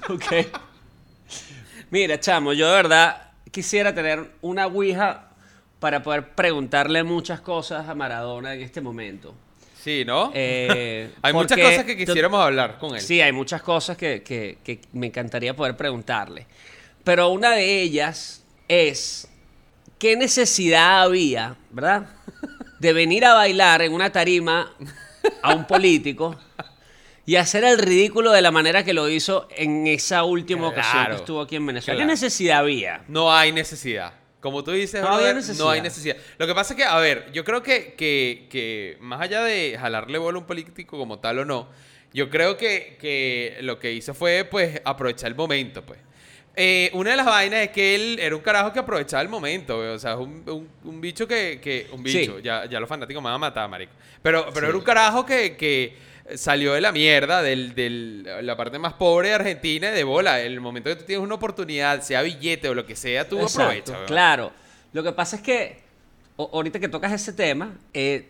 ok. Mira, chamo, yo de verdad quisiera tener una Ouija para poder preguntarle muchas cosas a Maradona en este momento. Sí, ¿no? Eh, hay muchas cosas que quisiéramos hablar con él. Sí, hay muchas cosas que, que- que me encantaría poder preguntarle. Pero una de ellas es, ¿qué necesidad había, verdad? De venir a bailar en una tarima a un político y hacer el ridículo de la manera que lo hizo en esa última ocasión que estuvo aquí en Venezuela. Claro. ¿Qué necesidad había? No hay necesidad. Como tú dices, No brother, necesidad. no hay necesidad. Lo que pasa es que, a ver, yo creo que, que, que más allá de jalarle bola a un político como tal o no, yo creo que, que lo que hizo fue, pues, aprovechar el momento, pues. Eh, una de las vainas es que él era un carajo que aprovechaba el momento, güey. O sea, es un, un- un bicho que, que- Un bicho, Sí. ya, ya los fanáticos me van a matar, marico. Pero, pero Sí. era un carajo que, que salió de la mierda, del- la parte más pobre de Argentina, y de bola. El momento que tú tienes una oportunidad, sea billete o lo que sea, tú Exacto, aprovechas. Claro. Lo que pasa es que ahorita que tocas ese tema, eh,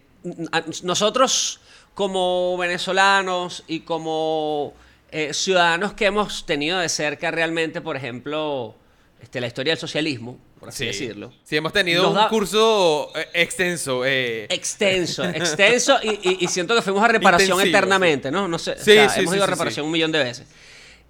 nosotros como venezolanos y como eh, ciudadanos que hemos tenido de cerca realmente, por ejemplo, este, la historia del socialismo, por así Sí. decirlo. Sí, hemos tenido Nos un da- curso eh, extenso. eh, Extenso, extenso, y, y- y siento que fuimos a reparación Intensivo, eternamente, ¿no? No sé, o Sí, sea, sí, hemos sí, ido a reparación sí. un millón de veces.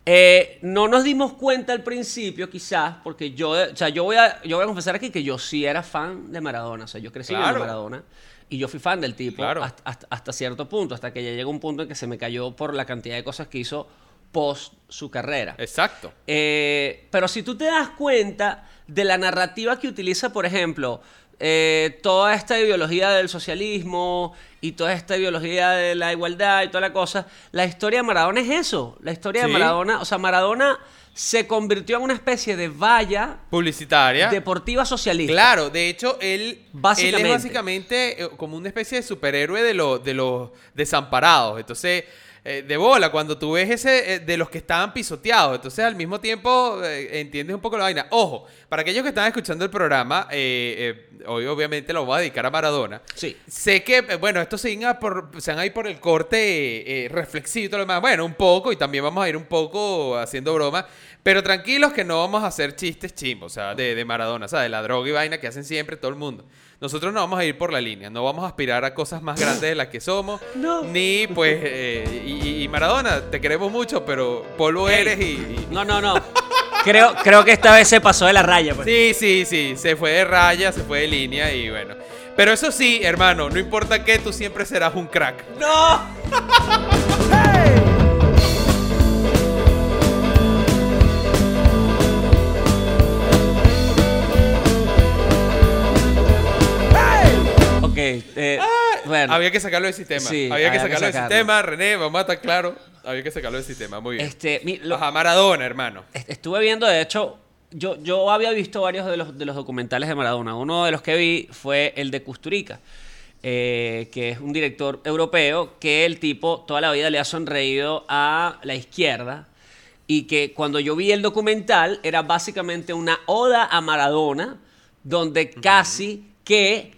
Eh, no nos dimos cuenta al principio, quizás, porque yo, o sea, yo voy a, yo voy a confesar aquí que yo sí era fan de Maradona, o sea, yo crecí Claro. Maradona y yo fui fan del tipo Claro. hasta, hasta- hasta cierto punto, hasta que ya llegó un punto en que se me cayó por la cantidad de cosas que hizo post su carrera. exacto. Eh, pero si tú te das cuenta de la narrativa que utiliza, por ejemplo, eh, toda esta ideología del socialismo y toda esta ideología de la igualdad y toda la cosa, la historia de Maradona es eso. La historia Sí. de Maradona, o sea, Maradona se convirtió en una especie de valla Publicitaria. deportiva socialista. Claro, de hecho, él, Básicamente. él es básicamente eh, como una especie de superhéroe de, los de los desamparados. Entonces, eh, de bola, cuando tú ves ese eh, de los que estaban pisoteados, entonces al mismo tiempo eh, entiendes un poco la vaina. Ojo, para aquellos que están escuchando el programa, hoy obviamente lo voy a dedicar a Maradona. Sí. Sé que, bueno, estos se por, se van a ir por el corte reflexivo y todo lo demás. Bueno, un poco, y también vamos a ir un poco haciendo broma. Pero tranquilos que no vamos a hacer chistes chimbos, o sea, de, de Maradona, o sea, de la droga y vaina que hacen siempre todo el mundo. Nosotros no vamos a ir por la línea, no vamos a aspirar a cosas más grandes de las que somos. No. Ni, pues, eh, y, y Maradona, te queremos mucho, pero polvo eres y... y- No, no, no. creo, creo que esta vez se pasó de la raya. Pues. Sí, sí, sí, se fue de raya, se fue de línea y bueno. Pero eso sí, hermano, no importa qué, tú siempre serás un crack. ¡No! Eh, bueno. Había que sacarlo del sistema. Sí, había que sacarlo del sistema, René, vamos a estar claro. Había que sacarlo del sistema, muy bien. Este, mi- lo- Ajá, Maradona, hermano. est- estuve viendo, de hecho, yo, yo había visto varios de los, de los documentales de Maradona. Uno de los que vi fue el de Custurica, eh, que es un director europeo que el tipo toda la vida le ha sonreído a la izquierda y que cuando yo vi el documental era básicamente una oda a Maradona, donde casi que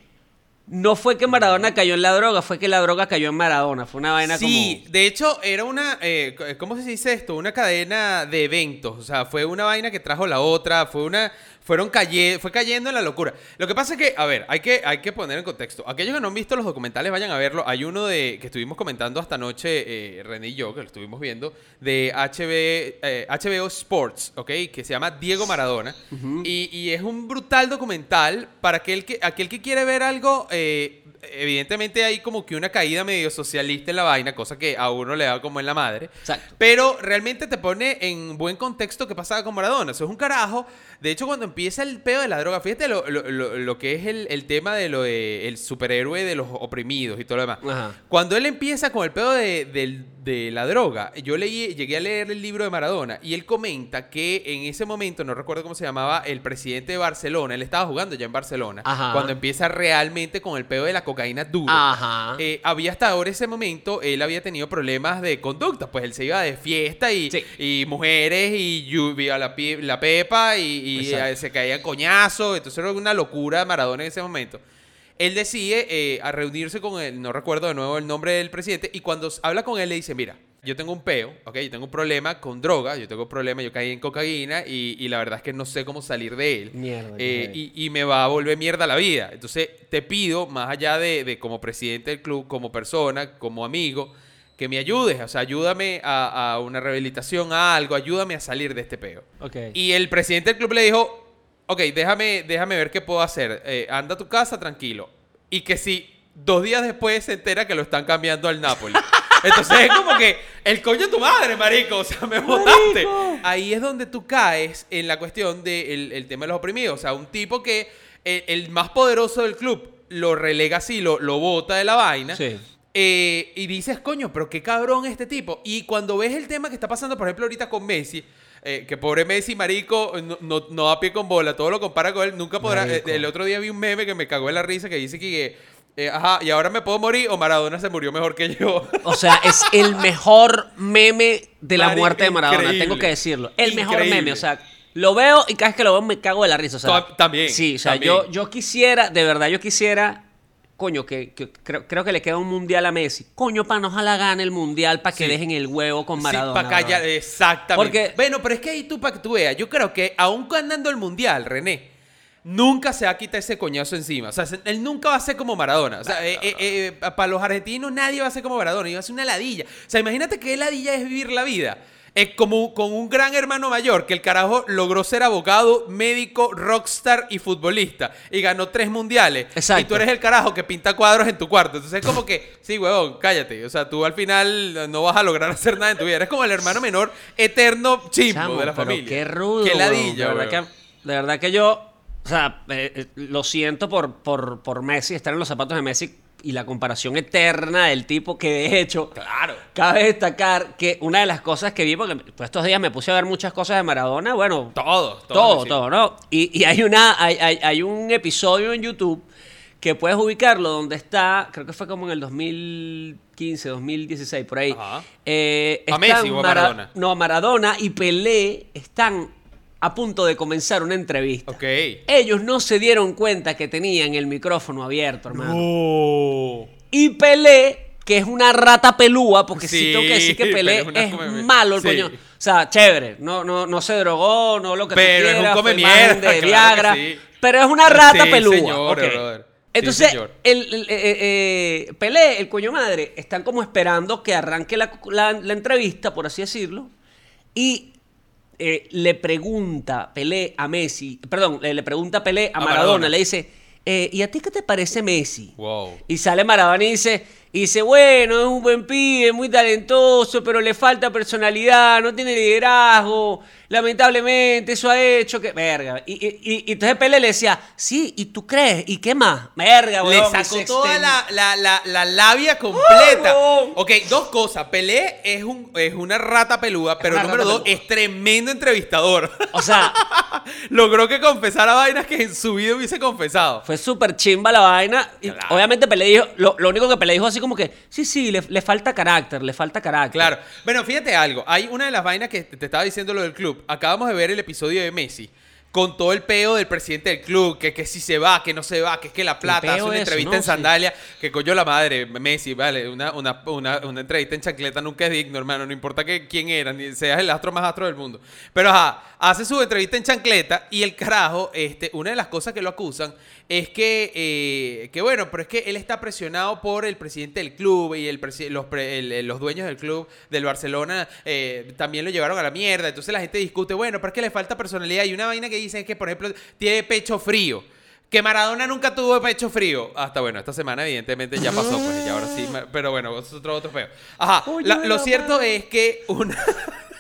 no fue que Maradona cayó en la droga, fue que la droga cayó en Maradona. Fue una vaina Sí, como... de hecho era una, eh, ¿cómo se dice esto? Una cadena de eventos, o sea, fue una vaina que trajo la otra, fue una, fueron caye, fue cayendo en la locura. Lo que pasa es que, a ver, hay que, hay que poner en contexto. Aquellos que no han visto los documentales vayan a verlo. Hay uno de que estuvimos comentando esta noche, eh, René y yo, que lo estuvimos viendo, de HB, eh, HBO Sports, ¿ok? Que se llama Diego Maradona. y, y es un brutal documental para aquel que, aquel que quiere ver algo... eh, evidentemente hay como que una caída medio socialista en la vaina, cosa que a uno le da como en la madre. Exacto. Pero realmente te pone en buen contexto qué pasaba con Maradona. Eso es un carajo. De hecho, cuando empieza el pedo de la droga, fíjate lo, lo- lo- lo que es el, el tema de lo de el superhéroe de los oprimidos y todo lo demás. Ajá. Cuando él empieza con el pedo de, del- de la droga, yo leí, llegué a leer el libro de Maradona y él comenta que en ese momento, no recuerdo cómo se llamaba, el presidente de Barcelona, él estaba jugando ya en Barcelona, Ajá. cuando empieza realmente con el pedo de la cocaína dura. Ajá. Eh, había hasta ahora ese momento, él había tenido problemas de conducta, pues él se iba de fiesta y, Sí. y mujeres y lluvia la, la pepa y, eh, se caían coñazos, entonces era una locura Maradona en ese momento. Él decide eh, a reunirse con él, no recuerdo de nuevo el nombre del presidente, y cuando habla con él le dice, mira, yo tengo un peo, ¿ok? Yo tengo un problema con droga, yo tengo un problema, yo caí en cocaína y, y la verdad es que no sé cómo salir de él. Mierda, Eh, y, y me va a volver mierda la vida. Entonces te pido, más allá de, de como presidente del club, como persona, como amigo, que me ayudes. O sea, ayúdame a, a una rehabilitación, a algo, ayúdame a salir de este peo. Ok. Y el presidente del club le dijo, ok, déjame, déjame ver qué puedo hacer. Eh, anda a tu casa tranquilo. Y que si dos días después se entera que lo están cambiando al Napoli. Entonces es como que el coño de tu madre, marico. O sea, me botaste. Ahí es donde tú caes en la cuestión del el tema de los oprimidos. O sea, un tipo que el, más poderoso del club lo relega así, lo, lo bota de la vaina. Sí. Eh, y dices, coño, pero qué cabrón este tipo. Y cuando ves el tema que está pasando, por ejemplo, ahorita con Messi, eh, que pobre Messi, marico, no, no, no da pie con bola, todo lo compara con él, nunca podrá. Eh, el otro día vi un meme que me cagó de la risa que dice que, eh, ajá, y ahora me puedo morir o Maradona se murió mejor que yo. O sea, es el mejor meme de la muerte de Maradona, increíble. tengo que decirlo. El mejor meme, o sea, lo veo y cada vez que lo veo me cago de la risa. O sea, Ta- también, Sí, o sea, también. Yo, yo quisiera, de verdad, yo quisiera, coño, que, que creo, creo que le queda un mundial a Messi. Coño, para no ojalá gane el mundial, para que Sí. dejen el huevo con Maradona. Sí, para callar, exactamente. Porque- bueno, pero es que ahí tú, para que tú veas, yo creo que aún ganando el mundial, René, nunca se va a quitar ese coñazo encima. O sea, se- él nunca va a ser como Maradona. O sea, eh, eh, eh, para los argentinos nadie va a ser como Maradona. Iba a ser una ladilla. O sea, imagínate que ladilla es vivir la vida. Es como con un gran hermano mayor que el carajo logró ser abogado, médico, rockstar y futbolista. Y ganó tres mundiales. Exacto. Y tú eres el carajo que pinta cuadros en tu cuarto. Entonces es como que, sí, huevón, cállate. O sea, tú al final no vas a lograr hacer nada en tu vida. Eres como el hermano menor eterno chimbo Chamo, de la pero familia. Qué rudo. Qué ladilla, de, verdad que, de verdad que yo, o sea, eh, eh, lo siento por, por, por Messi, estar en los zapatos de Messi y la comparación eterna del tipo que de hecho, Claro. cabe destacar que una de las cosas que vi, porque pues, estos días me puse a ver muchas cosas de Maradona, bueno, Todo, todo. todo, sí. todo, ¿no? Y, y hay, una, hay, hay, hay un episodio en YouTube que puedes ubicarlo donde está, creo que fue como en el 2015, 2016, por ahí. Ajá. Eh, ¿A Messi o a Mara- Maradona? No, Maradona y Pelé están a punto de comenzar una entrevista. Ok. Ellos no se dieron cuenta que tenían el micrófono abierto, hermano. No. Y Pelé, que es una rata pelúa, porque sí, Sí, tengo que decir que Pelé pero es, es una come- malo el sí. coño. O sea, chévere, no, no, no se drogó, no lo que tú Pero es un quieras, come fue imagen mierda, de claro Viagra, sí. pero es una rata pelúa. señor, brother. Entonces, el, el- eh, eh, eh, Pelé, el coño madre, están como esperando que arranque la, la- la entrevista, por así decirlo, y eh, le pregunta Pelé a Messi, perdón, le, le pregunta Pelé a, A Maradona, Maradona. le dice, eh, ¿y a ti qué te parece Messi? Wow. Y sale Maradona y dice, y dice, bueno, es un buen pibe, muy talentoso, pero le falta personalidad, no tiene liderazgo, lamentablemente eso ha hecho que... Verga. Y, y- y- y entonces Pele le decía, sí, ¿y tú crees? ¿Y qué más? Verga, Le weón. y sacó toda la, la, la, la labia completa. weón! ok, dos cosas. Pelé es, un, es una rata peluda, pero número dos, peluda. es tremendo entrevistador. O sea, Logró que confesara vainas que en su vida hubiese confesado. fue súper chimba la vaina. Y obviamente Pelé dijo, lo, lo único que Pelé dijo así como que, sí, sí, le, le falta carácter, le falta carácter. Claro. Bueno, fíjate algo. Hay una de las vainas que te estaba diciendo lo del club. Acabamos de ver el episodio de Messi. Con todo el peo del presidente del club, que, que si se va, que no se va, que es que la plata, hace una eso, entrevista ¿no? en Sí. sandalia, que coño la madre, Messi, vale, una, una, una, una entrevista en chancleta nunca es digno, hermano, no importa que, quién era, ni seas el astro más astro del mundo. Pero ajá, hace su entrevista en chancleta y el carajo, este, una de las cosas que lo acusan es que, eh, que bueno, pero es que él está presionado por el presidente del club y el los, pre- el- los dueños del club del Barcelona eh, también lo llevaron a la mierda. Entonces la gente discute, bueno, pero es que le falta personalidad. Y una vaina que dicen es que, por ejemplo, tiene pecho frío. Que Maradona nunca tuvo pecho frío. Hasta bueno, esta semana evidentemente ya pasó, pues, y ahora sí. Pero bueno, es otro, otro feo. Ajá, la- lo cierto es que una...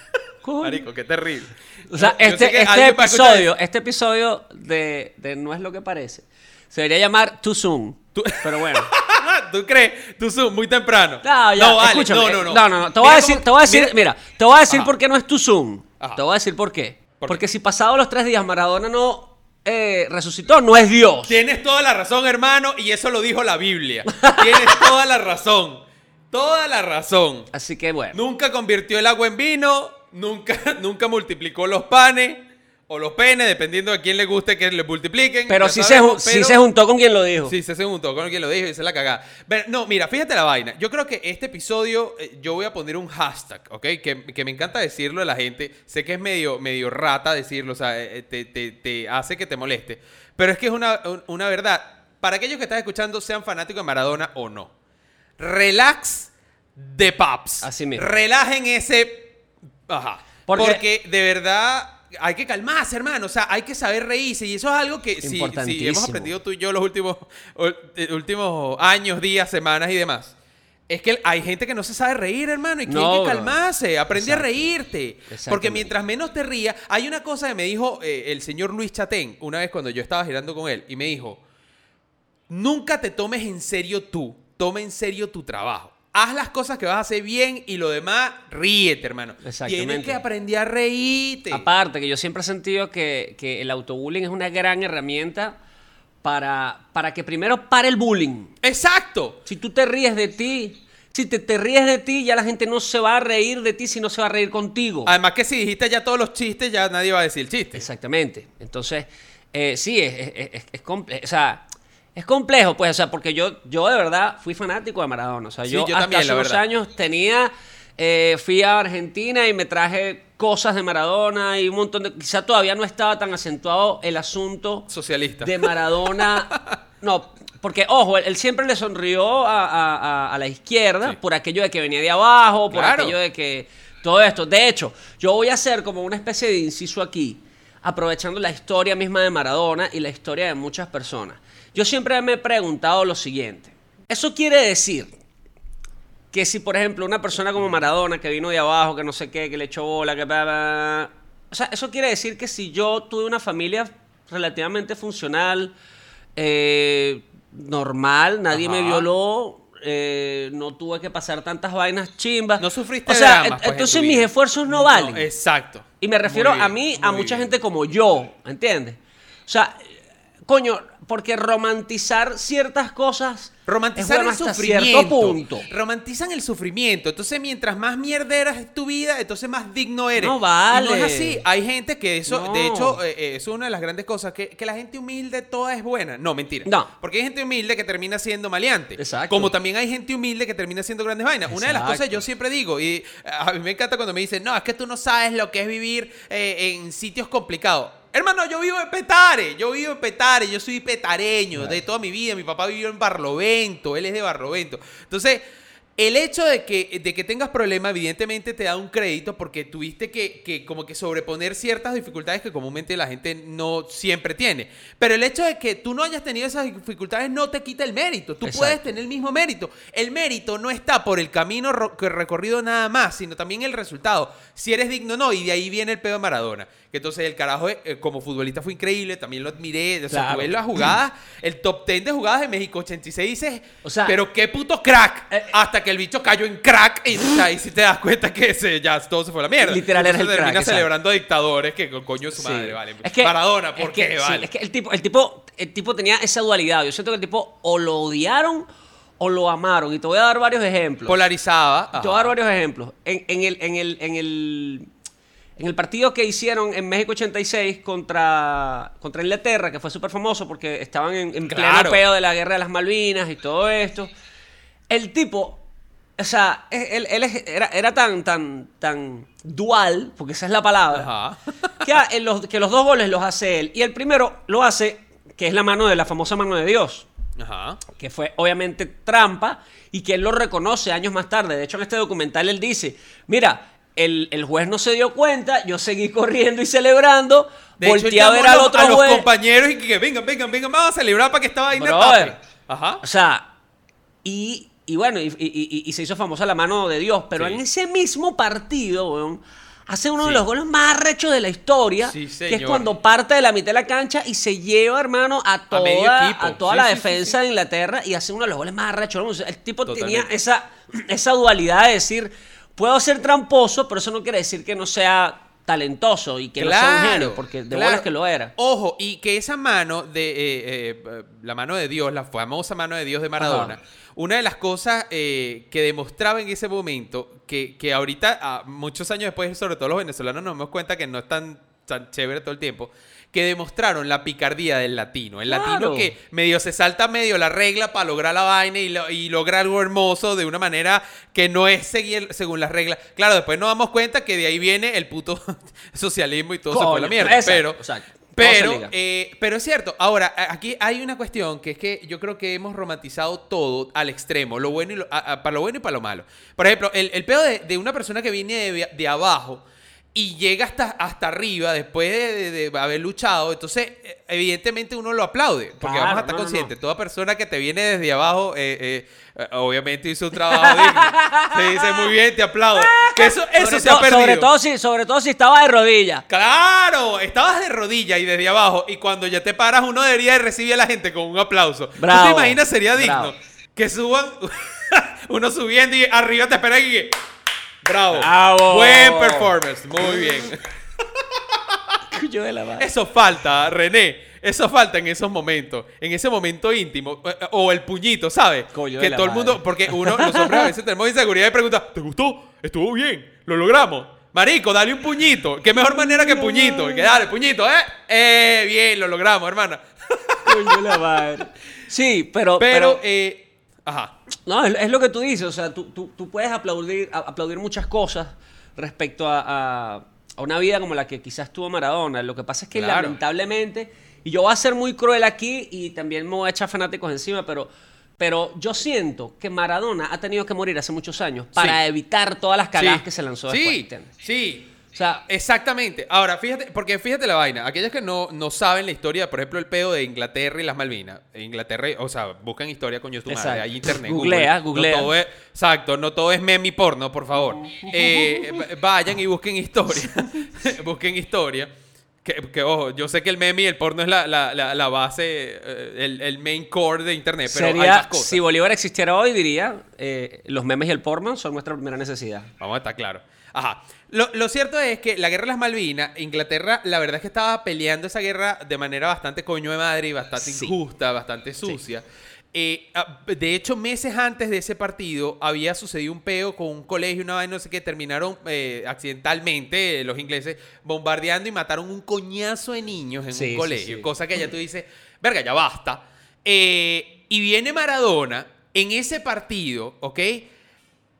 Coño. Marico, qué terrible. O sea, Yo este, este episodio, este episodio de, de No es lo que parece, se debería llamar Too Soon. Tú- Pero bueno. ¿Tú crees? Tú zoom, muy temprano. No, ya, vale, escúchame. no, no, no. No, no, no. Te voy a decir, cómo- te voy a decir, mira, te voy a decir Ajá. por qué no es tu Zoom. Ajá. Te voy a decir por qué. ¿Por Porque si pasados los tres días Maradona no eh, resucitó, no es Dios. Tienes toda la razón, hermano, y eso lo dijo la Biblia. Tienes toda la razón. Toda la razón. Así que bueno. Nunca convirtió el agua en vino, nunca, nunca multiplicó los panes. o los penes, dependiendo de quién le guste que le multipliquen. Pero sí, sabemos, se, sí pero- se juntó con quien lo dijo. Sí, se juntó con quien lo dijo y se la cagada. Pero, no, mira, fíjate la vaina. Yo creo que este episodio, eh, yo voy a poner un hashtag, ¿ok? Que, que me encanta decirlo a la gente. Sé que es medio, medio rata decirlo, o sea, eh, te, te- te hace que te moleste. Pero es que es una, un- una verdad. Para aquellos que están escuchando, sean fanáticos de Maradona o no. Relax de paps. Así mismo. Relajen ese... Ajá. Porque- Porque de verdad... Hay que calmarse, hermano. O sea, hay que saber reírse. Y eso es algo que si, si hemos aprendido tú y yo los últimos, eh, últimos años, días, semanas y demás. Es que hay gente que no se sabe reír, hermano, y que No, hay que calmarse, aprende a reírte. Porque mientras menos te rías, hay una cosa que me dijo eh, el señor Luis Chatén una vez cuando yo estaba girando con él, y me dijo, nunca te tomes en serio tú, toma en serio tu trabajo. Haz las cosas que vas a hacer bien y lo demás, ríete, hermano. Tienes Exactamente. que aprender a reírte. Aparte, que yo siempre he sentido que, que el autobullying es una gran herramienta para, para que primero pare el bullying. Exacto. Si tú te ríes de ti, si te, te ríes de ti, ya la gente no se va a reír de ti, sino se va a reír contigo. Además que si dijiste ya todos los chistes, ya nadie va a decir el chiste. Exactamente. Entonces, eh, sí, es, es, es- es comple- o sea, es complejo, pues, o sea, porque yo, yo de verdad fui fanático de Maradona. O sea, Sí, yo, yo hasta también, hace unos años tenía, eh, fui a Argentina y me traje cosas de Maradona y un montón de... Quizá todavía no estaba tan acentuado el asunto Socialista. de Maradona. No, porque, ojo, él, él siempre le sonrió a, a- a- a la izquierda Sí. por aquello de que venía de abajo, por Claro. aquello de que todo esto. De hecho, yo voy a hacer como una especie de inciso aquí, aprovechando la historia misma de Maradona y la historia de muchas personas. Yo siempre me he preguntado lo siguiente. Eso quiere decir que si, por ejemplo, una persona como Maradona, que vino de abajo, que no sé qué, que le echó bola, que... bla, bla, O sea, eso quiere decir que si yo tuve una familia relativamente funcional, eh, normal, nadie me violó, eh, no tuve que pasar tantas vainas chimbas. No sufriste O sea, dramas, pues, en entonces mis vida. esfuerzos no valen. exacto. Y me refiero a mí, a mucha bien. gente como yo, ¿entiendes? O sea, coño, porque romantizar ciertas cosas Romantizar es el sufrimiento. cierto punto. Romantizan el sufrimiento. Entonces, mientras más mierderas es tu vida, entonces más digno eres. No Y vale. no es así. Hay gente que eso, No. de hecho, eh, eh, es una de las grandes cosas, que, que la gente humilde toda es buena. No, mentira. No. Porque hay gente humilde que termina siendo maleante. Exacto. Como también hay gente humilde que termina siendo grandes vainas. Una de las cosas yo siempre digo, y a mí me encanta cuando me dicen, no, es que tú no sabes lo que es vivir eh, en sitios complicados. Hermano, yo vivo en Petare, yo vivo en Petare, yo soy petareño de toda mi vida. Mi papá vivió en Barlovento, él es de Barlovento. Entonces, el hecho de que, de que tengas problemas, evidentemente te da un crédito porque tuviste que, que como que sobreponer ciertas dificultades que comúnmente la gente no siempre tiene. Pero el hecho de que tú no hayas tenido esas dificultades no te quita el mérito. Tú Exacto. puedes tener el mismo mérito. El mérito no está por el camino recorrido nada más, sino también el resultado. Si eres digno o no. Y de ahí viene el pedo de Maradona. Que entonces el carajo eh, como futbolista fue increíble, también lo admiré. O sea, Claro. las jugadas, el top 10 de jugadas de México 86 dices, O sea, pero qué puto crack. eh, hasta que el bicho cayó en crack y o sea, ahí sí te das cuenta que ya todo se fue a la mierda. Literal era Entonces el crack, termina exacto. celebrando dictadores que con coño su Sí. madre, vale. Es que- Maradona, ¿por es que- sí, vale. es que el tipo, el, tipo, el tipo tenía esa dualidad. Yo siento que el tipo o lo odiaron o lo amaron. Y te voy a dar varios ejemplos. Polarizaba. Te voy a dar varios ejemplos. En, en el, en, el, en, el, en el partido que hicieron en México 86 contra, contra Inglaterra, que fue súper famoso porque estaban en, en Claro. pleno peo de la guerra de las Malvinas y todo esto. El tipo, o sea, él, él es- era, era tan, tan, tan dual, porque esa es la palabra, Ajá. que, en los, que los dos goles los hace él. Y el primero lo hace, que es la mano de la famosa mano de Dios Ajá. que fue obviamente trampa y que él lo reconoce años más tarde. De hecho, en este documental él dice, mira, el, el juez no se dio cuenta, yo seguí corriendo y celebrando, De hecho, volteé a llamó ver a al otro a los juez. compañeros y que vengan, vengan, vengan, vamos a celebrar para que esta vaina Brother. Ajá. O sea, y, y bueno, y, y- se hizo famosa la mano de Dios, pero Sí. en ese mismo partido, weón, hace uno de los goles más arrechos de la historia, Sí, que es cuando parte de la mitad de la cancha y se lleva, hermano, a toda, a toda la defensa de Inglaterra y hace uno de los goles más sea, El tipo tenía esa, esa dualidad de decir, puedo ser tramposo, pero eso no quiere decir que no sea talentoso y que no sea un genio, porque de claro. bolas que lo era. Ojo, y que esa mano de eh, eh, la mano de Dios, la famosa mano de Dios de Maradona, Ajá. una de las cosas eh, que demostraba en ese momento, que, que ahorita, ah, muchos años después, sobre todo los venezolanos, nos damos cuenta que no es tan tan chévere todo el tiempo, que demostraron la picardía del latino. El Claro. latino que medio se salta medio la regla para lograr la vaina y, lo- y logra algo hermoso de una manera que no es seguir según las reglas. Claro, después nos damos cuenta que de ahí viene el puto socialismo y todo se fue a la Coño, mierda. pero, exacto. Pero, eh, pero es cierto. Ahora, aquí hay una cuestión que es que yo creo que hemos romantizado todo al extremo, lo bueno y lo- a- a- para lo bueno y para lo malo. Por ejemplo, el, el pedo de, de una persona que viene de, de abajo y llega hasta, hasta arriba después de, de- de haber luchado, entonces eh, evidentemente uno lo aplaude, porque Claro, vamos a estar no, conscientes, no. toda persona que te viene desde abajo, eh, eh, obviamente hizo un trabajo digno. Te dice muy bien, te aplaudo. Que eso, eso sobre, se ha perdido. sobre, todo si, sobre todo si estaba de rodillas. Claro, estabas de rodilla y desde abajo y cuando ya te paras uno debería de recibir a la gente con un aplauso. ¿Tú te imaginas sería digno bravo. que suban uno subiendo y arriba te esperan y que bravo. Bravo. Buen performance, muy bien. Coño de la madre. Eso falta, René. Eso falta en esos momentos, en ese momento íntimo eh, eh, o el puñito, ¿sabes? Coño que de la todo el mundo, madre. porque uno, los hombres a veces tenemos inseguridad y pregunta, ¿te gustó? ¿Estuvo bien? ¿Lo logramos? Marico, dale un puñito. ¿Qué mejor manera que puñito? Que dale, puñito, ¿eh? Eh, bien, lo logramos, hermana. Coño de la madre. Sí, pero. Pero, pero- eh, ajá. No, es, es lo que tú dices, o sea, tú, tú- tú puedes aplaudir, a- aplaudir muchas cosas respecto a, a- a una vida como la que quizás tuvo Maradona. Lo que pasa es que Claro. lamentablemente, y yo voy a ser muy cruel aquí y también me voy a echar fanáticos encima, pero, pero yo siento que Maradona ha tenido que morir hace muchos años para Sí. evitar todas las cagadas Sí. que se lanzó sí, después. ¿entiendes? Sí, O sea, Exactamente. Ahora, fíjate, porque fíjate la vaina. Aquellos que no, no saben la historia, por ejemplo, el peo de Inglaterra y las Malvinas. Inglaterra, o sea, buscan historia con tu madre. Hay internet. Googlea, Google. googlea. No todo es- exacto, no todo es meme y porno, por favor. Eh, vayan y busquen historia. busquen historia. Que, que, ojo, yo sé que el meme y el porno es la, la, la, la base, eh, el, el main core de internet, pero hay sería, más cosas. si Bolívar existiera hoy, diría, eh, los memes y el porno son nuestra primera necesidad. Vamos a estar claros. Ajá. Lo, lo cierto es que la guerra de las Malvinas, Inglaterra, la verdad es que estaba peleando esa guerra de manera bastante coño de madre y bastante Sí. injusta, bastante sucia. Eh, ah, de hecho, meses antes de ese partido había sucedido un peo con un colegio, una vaina, no sé qué, terminaron eh, accidentalmente eh, los ingleses bombardeando y mataron un coñazo de niños en Sí, un colegio. Cosa que ya tú dices, verga, ya basta. Y viene Maradona en ese partido, ¿ok?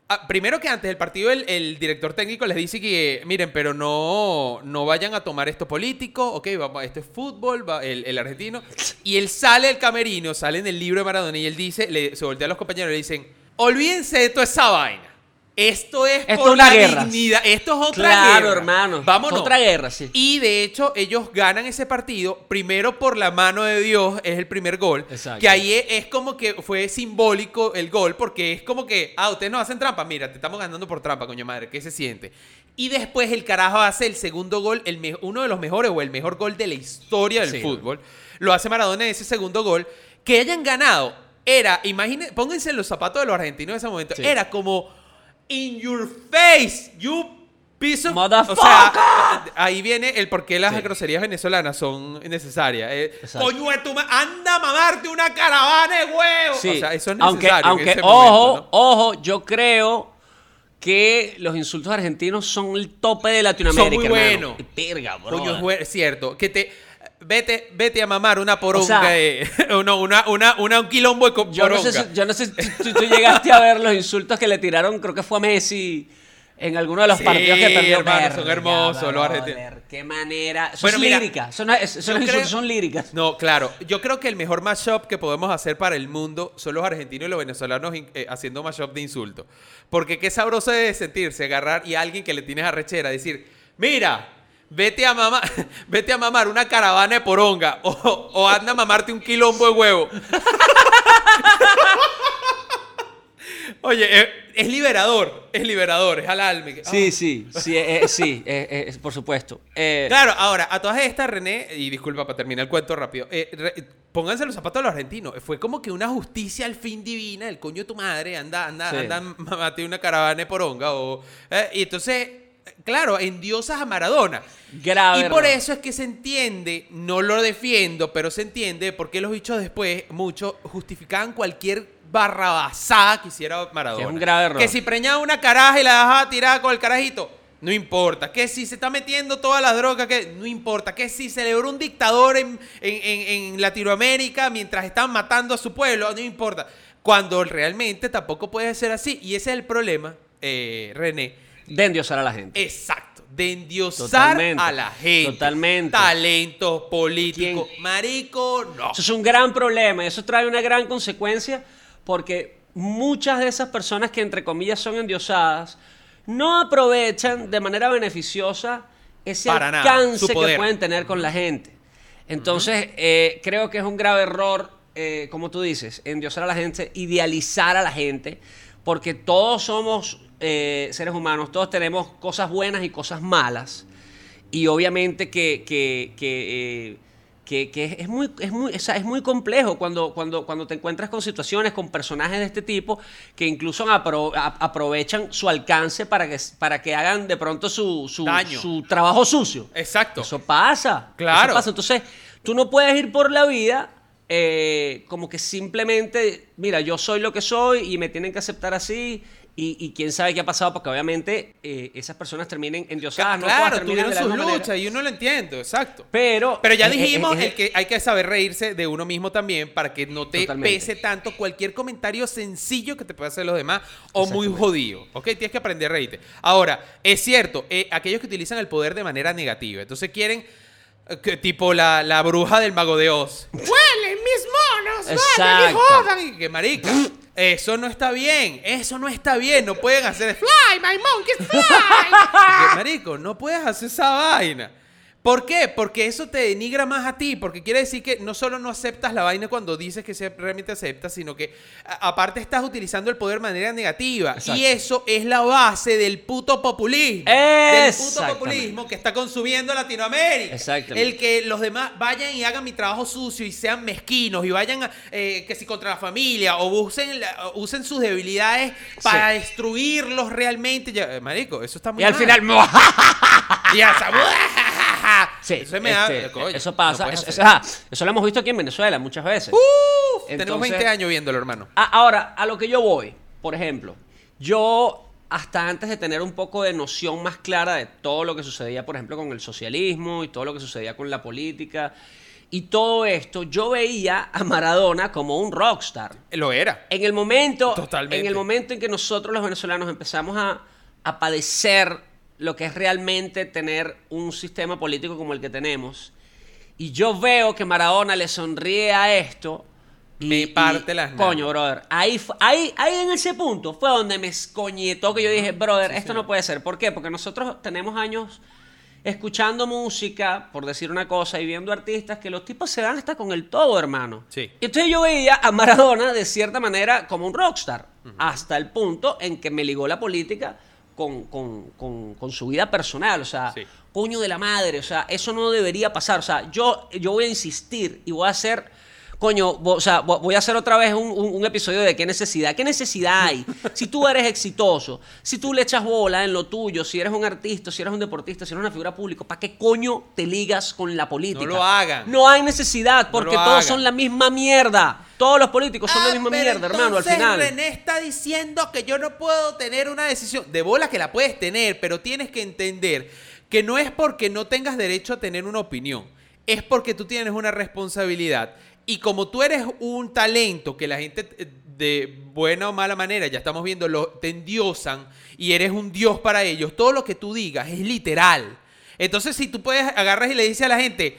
Ah, primero que antes del partido, el, director técnico les dice que, miren, pero no, no vayan a tomar esto político, ok, vamos, esto es fútbol, va- el, el argentino. Y él sale del camerino, sale en el libro de Maradona y él dice, le, se voltea a los compañeros y le dicen, olvídense de toda esa vaina. Esto es Esto por una la guerra. dignidad, esto es otra Claro, guerra. hermano. Vámonos. Otra guerra, sí. Y de hecho, ellos ganan ese partido, primero por la mano de Dios, es el primer gol. Exacto. Que ahí es, como que fue simbólico el gol, porque es como que, ah, ustedes no hacen trampa, mira, te estamos ganando por trampa, coño madre, ¿qué se siente? Y después el carajo hace el segundo gol, el uno de los mejores o el mejor gol de la historia del Sí. fútbol. Lo hace Maradona en ese segundo gol. Que hayan ganado, era, imagínense, pónganse en los zapatos de los argentinos en ese momento, Sí. era como in your face, you piece of... O Motherfucker. sea, ahí viene el por qué las Sí. groserías venezolanas son necesarias. Eh, coño de tu anda a mamarte una caravana de huevos. Sí. O sea, eso es aunque, necesario. en aunque ese ojo, momento, ¿no? ojo, yo creo que los insultos argentinos son el tope de Latinoamérica. Son muy buenos. Verga, bro. Coño, es cierto. Que te... Vete, vete a mamar una poronga sea- de... no, una, una, una, un quilombo de Yo no sé, si- yo no sé si tú, tú llegaste a ver los insultos que le tiraron, creo que fue a Messi en alguno de los Sí, partidos que perdió. hermano, son hermosos los argentinos. Qué manera. Eso Bueno, es mira, lírica. Yo insultos creo- son líricas. No, claro. Yo creo que el mejor mashup que podemos hacer para el mundo son los argentinos y los venezolanos eh, haciendo mashup de insultos. Porque qué sabroso es sentirse, agarrar y alguien que le tienes arrechera, decir, mira, vete a mamar, vete a mamar una caravana de poronga o, o anda a mamarte un quilombo de huevo. Oye, eh, es liberador, es liberador, es al alma. Sí, sí, sí, eh, eh, sí, eh, eh, por supuesto. Claro, ahora, a todas estas, René, y disculpa para terminar el cuento rápido, re- pónganse los zapatos de los argentinos. Fue como que una justicia al fin divina, el coño de tu madre, anda, anda, Sí. anda, mamate una caravana de poronga. O, y entonces, claro, endiosas a Maradona. Grave y por eso es que se entiende, no lo defiendo, pero se entiende por qué los bichos después, muchos, justificaban cualquier barrabasada que hiciera Maradona. Que es un grave error. Que si preñaba una caraja y la dejaba tirada con el carajito. no importa. Que si se está metiendo todas las drogas, que no importa. Que si celebró un dictador en, en- en- en Latinoamérica mientras están matando a su pueblo, no importa. Cuando realmente tampoco puede ser así. Y ese es el problema, eh, René. De endiosar a la gente. Exacto. De endiosar Totalmente. a la gente. Totalmente. Talentos políticos. Marico, no. Eso es un gran problema y eso trae una gran consecuencia porque muchas de esas personas que entre comillas son endiosadas no aprovechan de manera beneficiosa ese Para alcance que pueden tener con la gente. Entonces, eh, creo que es un grave error, eh, como tú dices, endiosar a la gente, idealizar a la gente, porque todos somos eh, seres humanos, todos tenemos cosas buenas y cosas malas. Y obviamente que, que, que, eh, que- que es, muy, es, muy, o sea, es muy complejo cuando, cuando, cuando te encuentras con situaciones, con personajes de este tipo, que incluso apro- a- aprovechan su alcance para que, para que hagan de pronto su, su, Daño. su trabajo sucio. Exacto. Eso pasa. Claro. Eso pasa. Entonces, tú no puedes ir por la vida eh, como que simplemente, mira, yo soy lo que soy y me tienen que aceptar así. Y, y quién sabe qué ha pasado, porque obviamente eh, esas personas terminen endiosadas. no claro, terminan tuvieron de la sus luchas y uno lo entiende, exacto. Pero, Pero ya eh, dijimos eh, el que hay que saber reírse de uno mismo también para que no te Totalmente. pese tanto cualquier comentario sencillo que te pueda hacer los demás o muy jodido. ¿Ok? Tienes que aprender a reírte. Ahora, es cierto, eh, aquellos que utilizan el poder de manera negativa, entonces quieren, eh, que, tipo la, la bruja del mago de Oz. ¡Huelen mis monos! ¡Vayan y Exacto. jodan! Y que marica. Eso no está bien, eso no está bien, no pueden hacer fly, my monkeys fly. Marico, no puedes hacer esa vaina. ¿Por qué? Porque eso te denigra más a ti, porque quiere decir que no solo no aceptas la vaina cuando dices que realmente aceptas, sino que aparte estás utilizando el poder de manera negativa. Exacto. Y eso es la base del puto populismo. Del puto populismo que está consumiendo Latinoamérica. Exactamente. El que los demás vayan y hagan mi trabajo sucio y sean mezquinos y vayan a, eh, que si contra la familia o usen, la- o usen sus debilidades para destruirlos realmente. Ya, eh, marico, eso está muy Y al mal. final, Y hasta- sí, Eso me da- este, eso pasa. eso, hacer. eso- ah, eso lo hemos visto aquí en Venezuela muchas veces. Uf, tenemos Entonces- 20 años viéndolo, hermano. A- ahora, a lo que yo voy, por ejemplo, yo hasta antes de tener un poco de noción más clara de todo lo que sucedía, por ejemplo, con el socialismo y todo lo que sucedía con la política y todo esto, yo veía a Maradona como un rockstar. Lo era. En el momento, Totalmente. en el momento en que nosotros los venezolanos empezamos a, a padecer lo que es realmente tener un sistema político como el que tenemos, y yo veo que Maradona le sonríe a esto. y- Me y- parte las nalgas. Coño, brother. Ahí, ahí, ahí en ese punto fue donde me escoñetó que yo dije, brother, esto no puede ser. ¿Por qué? Porque nosotros tenemos años escuchando música, por decir una cosa, y viendo artistas que los tipos se dan hasta con el todo, hermano. Sí. Y entonces yo veía a Maradona de cierta manera como un rockstar, hasta el punto en que me ligó la política con, con- con- con su vida personal. O sea, Sí. coño de la madre, o sea, eso no debería pasar. O sea, yo, yo voy a insistir y voy a hacer. Coño, o sea, vo- voy a hacer otra vez un, un- un episodio de qué necesidad. ¿Qué necesidad hay? Si tú eres exitoso, si tú le echas bola en lo tuyo, si eres un artista, si eres un deportista, si eres una figura pública, ¿para qué coño te ligas con la política? lo hagan. No hay necesidad, porque todos hagan. son la misma mierda. Todos los políticos son Ah, la misma pero mierda, hermano, al entonces final. René está diciendo que yo no puedo tener una decisión. De bola que la puedes tener, pero tienes que entender que no es porque no tengas derecho a tener una opinión. Es porque tú tienes una responsabilidad. Y como tú eres un talento que la gente eh, de buena o mala manera, ya estamos viendo, lo, te endiosan y eres un dios para ellos, todo lo que tú digas es literal. Entonces, si tú puedes agarras y le dices a la gente,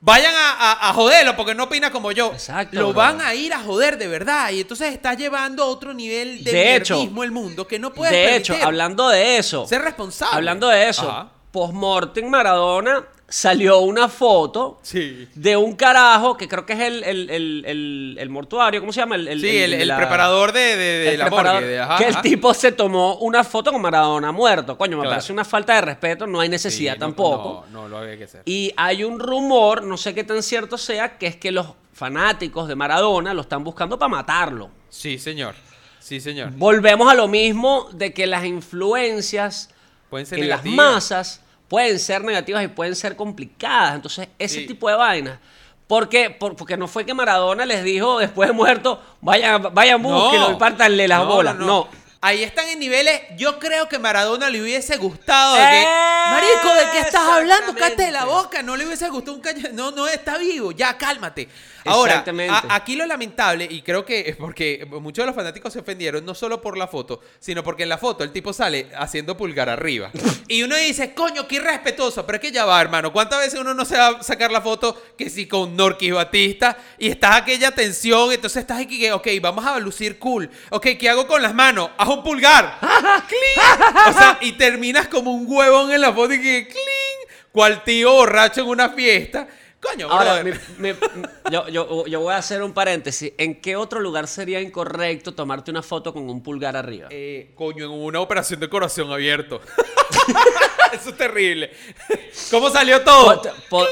vayan a, a- a joderlo porque no opina como yo, Exacto, lo bro. van a ir a joder de verdad. Y entonces estás llevando a otro nivel de, De hecho- mierdismo el mundo que no puedes De hecho, hablando de eso, Ser responsable. hablando de eso, Ajá. post-mortem Maradona salió una foto Sí. de un carajo que creo que es el, el, el, mortuario, ¿cómo se llama? El, Sí, el, la- preparador de, de- la preparador, morgue. de- ajá, que el ajá. tipo se tomó una foto con Maradona muerto. Coño, me Claro. parece una falta de respeto, no hay necesidad Sí, no, tampoco. No, no lo había que hacer. Y hay un rumor, no sé qué tan cierto sea, que es que los fanáticos de Maradona lo están buscando para matarlo. Sí, señor. Sí, señor. Volvemos a lo mismo de que las influencias Pueden ser en las masas pueden ser negativas y pueden ser complicadas. Entonces, ese Sí. tipo de vainas. ¿Por qué? Por- porque no fue que Maradona les dijo después de muerto, vayan, vayan, búsquenlo y pártanle las No, bolas. no, No. Ahí están en niveles. Yo creo que Maradona le hubiese gustado. de que, Marico, ¿de qué estás hablando? Cállate de la boca. No le hubiese gustado un caño. No, no está vivo. Ya, cálmate. Ahora, a- aquí lo lamentable, y creo que es porque muchos de los fanáticos se ofendieron, no solo por la foto, sino porque en la foto el tipo sale haciendo pulgar arriba. y uno dice, coño, qué irrespetuoso. Pero es que ya va, hermano. ¿Cuántas veces uno no se va a sacar la foto que sí con Norquis Batista y estás aquella tensión? Entonces estás aquí ok, vamos a lucir cool. Ok, ¿qué hago con las manos? Haz un pulgar. ¡Cling! O sea, y terminas como un huevón en la foto y que, ¡cling! Cual tío borracho en una fiesta. Coño, Ahora, brother. mi- mi- yo, yo- yo voy a hacer un paréntesis. ¿En qué otro lugar sería incorrecto tomarte una foto con un pulgar arriba? Eh, coño, en una operación de corazón abierto. Eso es terrible. ¿Cómo salió todo? Po- po-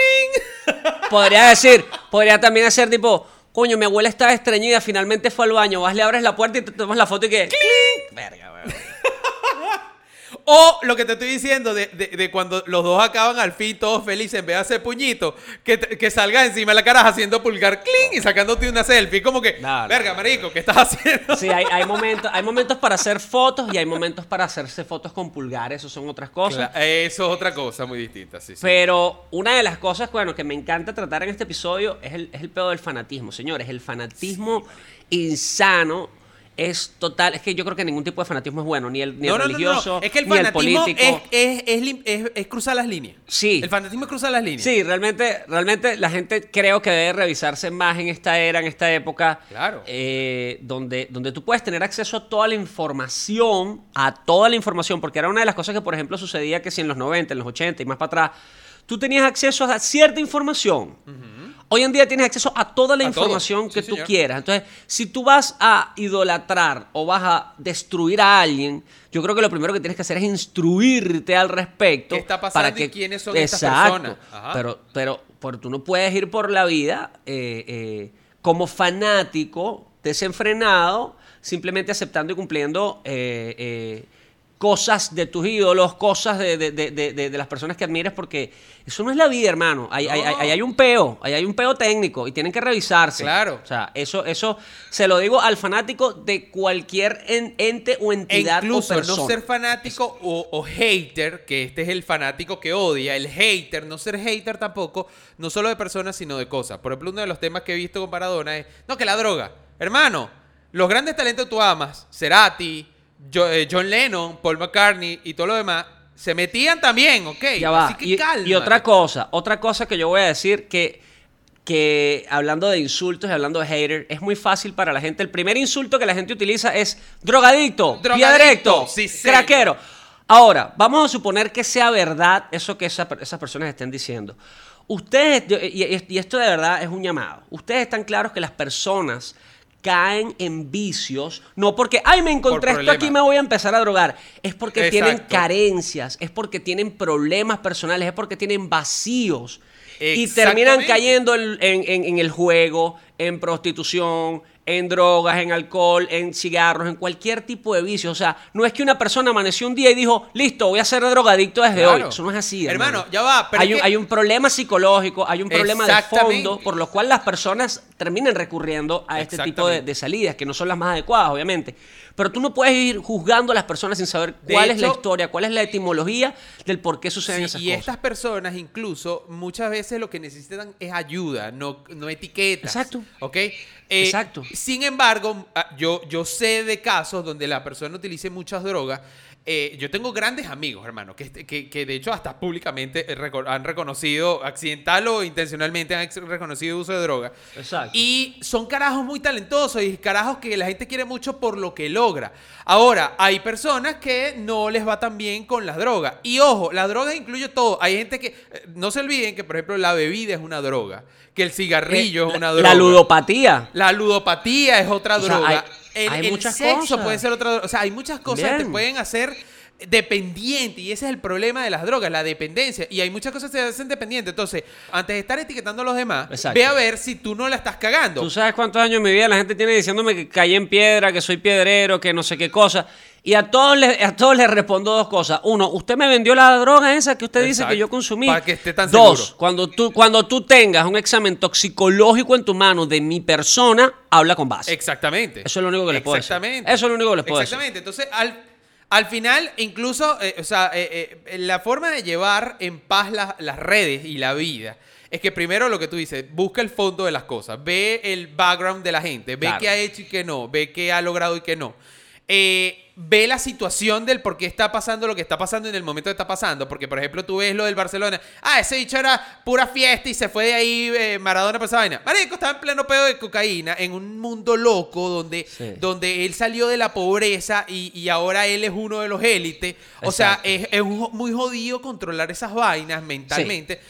podría decir, podría también hacer tipo, coño, mi abuela estaba estreñida, finalmente fue al baño, vas, le abres la puerta y te tomas la foto y que... ¡Cling! Verga, weón. O lo que te estoy diciendo de, de- de cuando los dos acaban al fin todos felices en vez de hacer puñito, que, que salgas encima de la cara haciendo pulgar cling y sacándote una selfie. Como que, No, verga, no, marico, ¿qué estás haciendo? Sí, hay, hay momentos, hay momentos para hacer fotos y hay momentos para hacerse fotos con pulgares, eso son otras cosas. Cla- Eso es otra cosa muy distinta, sí, sí. Pero una de las cosas, bueno, que me encanta tratar en este episodio es el, es el pedo del fanatismo, señores. El fanatismo insano es total. Es que yo creo que ningún tipo de fanatismo es bueno, ni el, ni el no, no, religioso, Es que el ni el político. es, es, es- es cruzar las líneas. Sí. El fanatismo es cruzar las líneas. Sí, realmente, realmente la gente creo que debe revisarse más en esta era, en esta época. Claro. eh, donde, donde tú puedes tener acceso a toda la información, a toda la información, porque era una de las cosas que, por ejemplo, sucedía que si en los 90, en los 80 y más para atrás, tú tenías acceso a cierta información. Hoy en día tienes acceso a toda la A información que tú señor. quieras. Entonces, si tú vas a idolatrar o vas a destruir a alguien, yo creo que lo primero que tienes que hacer es instruirte al respecto. ¿Qué está pasando para que, y quiénes son estas Exacto. personas? Ajá. Pero, pero, pero tú no puedes ir por la vida eh, eh, como fanático, desenfrenado, simplemente aceptando y cumpliendo eh, cosas de tus ídolos, cosas de, de- de- de- las personas que admiras, porque eso no es la vida, hermano. Ahí hay, hay- hay un peo, ahí hay un peo técnico y tienen que revisarse. Claro. O sea, eso, eso se lo digo al fanático de cualquier en- ente o E entidad incluso o persona. no ser fanático o, o hater, que este es el fanático que odia, el hater, no ser hater tampoco, no solo de personas, sino de cosas. Por ejemplo, uno de los temas que he visto con Maradona es, no, que la droga. Hermano, los grandes talentos que tú amas, Cerati, Eh, John Lennon, Paul McCartney y todo lo demás, se metían también, ¿ok? Ya va. Así que y, otra cosa, otra cosa que yo voy a decir que, que hablando de insultos y hablando de hater, es muy fácil para la gente. El primer insulto que la gente utiliza es drogadicto, Drogadicto, sí, señor. craquero. Ahora, vamos a suponer que sea verdad eso que esa- esas personas estén diciendo. Ustedes, y- y esto de verdad es un llamado, ustedes están claros que las personas caen en vicios, no porque, ay, me encontré esto aquí, me voy a empezar a drogar. Es porque tienen carencias, es porque tienen problemas personales, es porque tienen vacíos. Y terminan cayendo en, en- en- en el juego, en prostitución, en drogas, en alcohol, en cigarros, en cualquier tipo de vicio. O sea, no es que una persona amaneció un día y dijo, listo, voy a ser drogadicto desde Claro. hoy. Eso no es así. Hermano, Hermano, ya va, pero hay, un, que- hay un problema psicológico, hay un problema de fondo, por lo cual las personas terminan recurriendo a este tipo de, salidas, que no son las más adecuadas, obviamente. Pero tú no puedes ir juzgando a las personas sin saber cuál es la historia, cuál es la etimología del por qué suceden Sí, esas y cosas. estas personas incluso muchas veces lo que necesitan es ayuda, no, no etiquetas. Exacto. ¿Ok? Eh, Exacto. Sin embargo, ah, yo, yo sé de casos donde la persona utilice muchas drogas. Eh, yo tengo grandes amigos, hermano, que, este- que, que de hecho hasta públicamente eh, han reconocido, accidental o intencionalmente han reconocido uso de droga. Exacto. Y son carajos muy talentosos y carajos que la gente quiere mucho por lo que logra. Ahora, hay personas que no les va tan bien con las drogas. Y ojo, la droga incluye todo. Hay gente que, eh, no se olviden que, por ejemplo, la bebida es una droga, que el cigarrillo Eh, es una droga. La ludopatía. La ludopatía es otra O sea, droga. hay- el hay el muchas sexo cosas. puede ser otra droga. O sea, hay muchas cosas que te pueden hacer dependiente y ese es el problema de las drogas, la dependencia. Y hay muchas cosas que se hacen dependientes. Entonces, antes de estar etiquetando a los demás, Exacto. ve a ver si tú no la estás cagando. Tú sabes cuántos años en mi vida la gente tiene diciéndome que caí en piedra, que soy piedrero, que no sé qué cosa. Y a todos les, a todos les respondo dos cosas. Uno, usted me vendió la droga esa que usted dice que yo consumí. Para que esté tan Dos, seguro. cuando tú, cuando tú tengas un examen toxicológico en tu mano de mi persona, habla con base. Exactamente. Eso es lo único que le puedo decir. Exactamente. Eso es lo único que le puedo decir. Exactamente. Entonces, al, al final, incluso, eh, o sea, eh, eh, la forma de llevar en paz la- las redes y la vida es que primero lo que tú dices, busca el fondo de las cosas, ve el background de la gente, ve Claro. qué ha hecho y qué no, ve qué ha logrado y qué no. Eh, ve la situación del por qué está pasando lo que está pasando en el momento que está pasando. Porque, por ejemplo, tú ves lo del Barcelona. Ah, ese bicho era pura fiesta y se fue de ahí eh, Maradona por esa vaina. Marico, estaba en pleno pedo de cocaína en un mundo loco donde, Sí. donde él salió de la pobreza y, y ahora él es uno de los élites. O sea, es, es muy jodido controlar esas vainas mentalmente.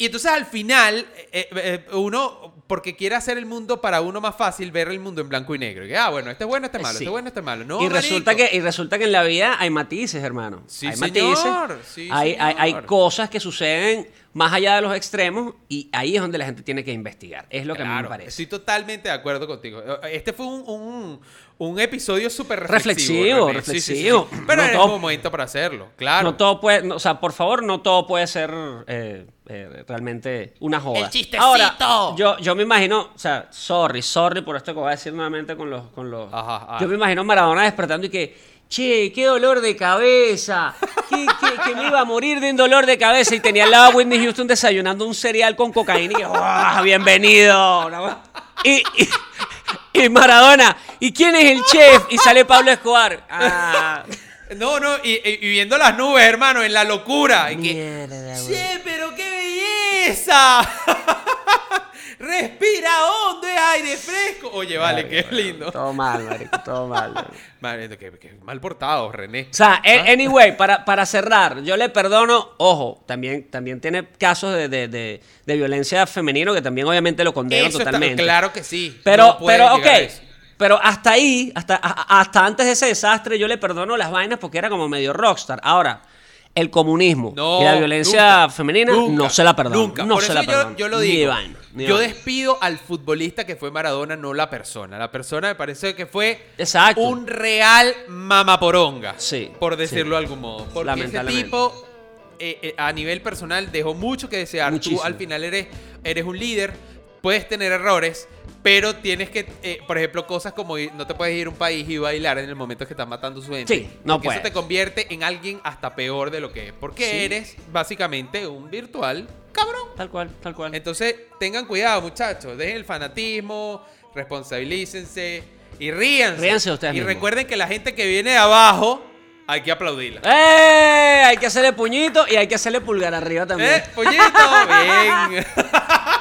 Y entonces al final, eh, eh, uno, porque quiere hacer el mundo para uno más fácil, ver el mundo en blanco y negro. Y, ah, bueno, este es bueno, este es malo, Sí. este es bueno, este es malo. No, y, resulta marico. que, y resulta que en la vida hay matices, hermano. Sí, hay señor. matices. Sí, hay, hay- hay señor. cosas que suceden más allá de los extremos y ahí es donde la gente tiene que investigar. Es lo que a mí me Claro, parece. estoy totalmente de acuerdo contigo. Este fue un, un, un episodio súper reflexivo. Reflexivo, reflexivo. Pero No es todo- un momento para hacerlo, claro. No todo puede, no, o sea, por favor, no todo puede ser eh, eh, realmente una joda. El chistecito. Ahora, yo, yo me imagino, o sea, sorry, sorry por esto que voy a decir nuevamente con los, con los. Ajá, ajá. Yo me imagino a Maradona despertando y que, che, qué dolor de cabeza, que, que- que me iba a morir de un dolor de cabeza y tenía al lado a Whitney Houston desayunando un cereal con cocaína y que, bienvenido. Y, y, y Maradona, ¿y quién es el chef? Y sale Pablo Escobar. Ah, No, no, y, viendo las nubes, hermano, en la locura. Y que, mierda, güey. ¡Che, pero qué belleza! Respira hondo, es aire fresco. Oye, vale, qué lindo. Todo mal, marico, todo mal. qué, qué mal portado, René. O sea, ¿Ah? anyway, para, para cerrar, yo le perdono, ojo, también, también tiene casos de, de- de- de violencia femenino que también obviamente lo condeno Eso está- totalmente. claro que sí. Pero, No pero, ok. Pero hasta ahí, hasta, a- hasta antes de ese desastre, yo le perdono las vainas porque era como medio rockstar. Ahora, el comunismo No, y la violencia nunca, femenina nunca, no se la perdono. Nunca. No Por se eso la yo, perdono. yo lo Ni digo. ni yo despido al futbolista que fue Maradona, no la persona. La persona me parece que fue Exacto. un real mamaporonga. Sí, Por sí. decirlo de algún modo. Porque ese tipo, eh, eh, a nivel personal, dejó mucho que desear. Muchísimo. Tú al final eres, eres un líder, puedes tener errores. Pero tienes que, eh, por ejemplo, cosas como no te puedes ir a un país y bailar en el momento que estás matando a su gente. Sí, no porque eso puedes. te convierte en alguien hasta peor de lo que es. Porque Sí. eres básicamente un virtual cabrón. Tal cual, tal cual. Entonces, tengan cuidado, muchachos. Dejen el fanatismo, responsabilícense y ríanse. Ríanse ustedes Y mismos. recuerden que la gente que viene de abajo, hay que aplaudirla. ¡Eh! Hay que hacerle puñito y hay que hacerle pulgar arriba también. ¿Eh, pollito? Bien.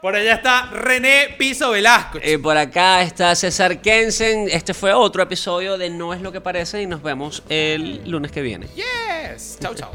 Por allá está René Piso Velasco. Y por acá está César Kensen. Este fue otro episodio de No es lo que parece y nos vemos el lunes que viene. Yes. Chau, chau.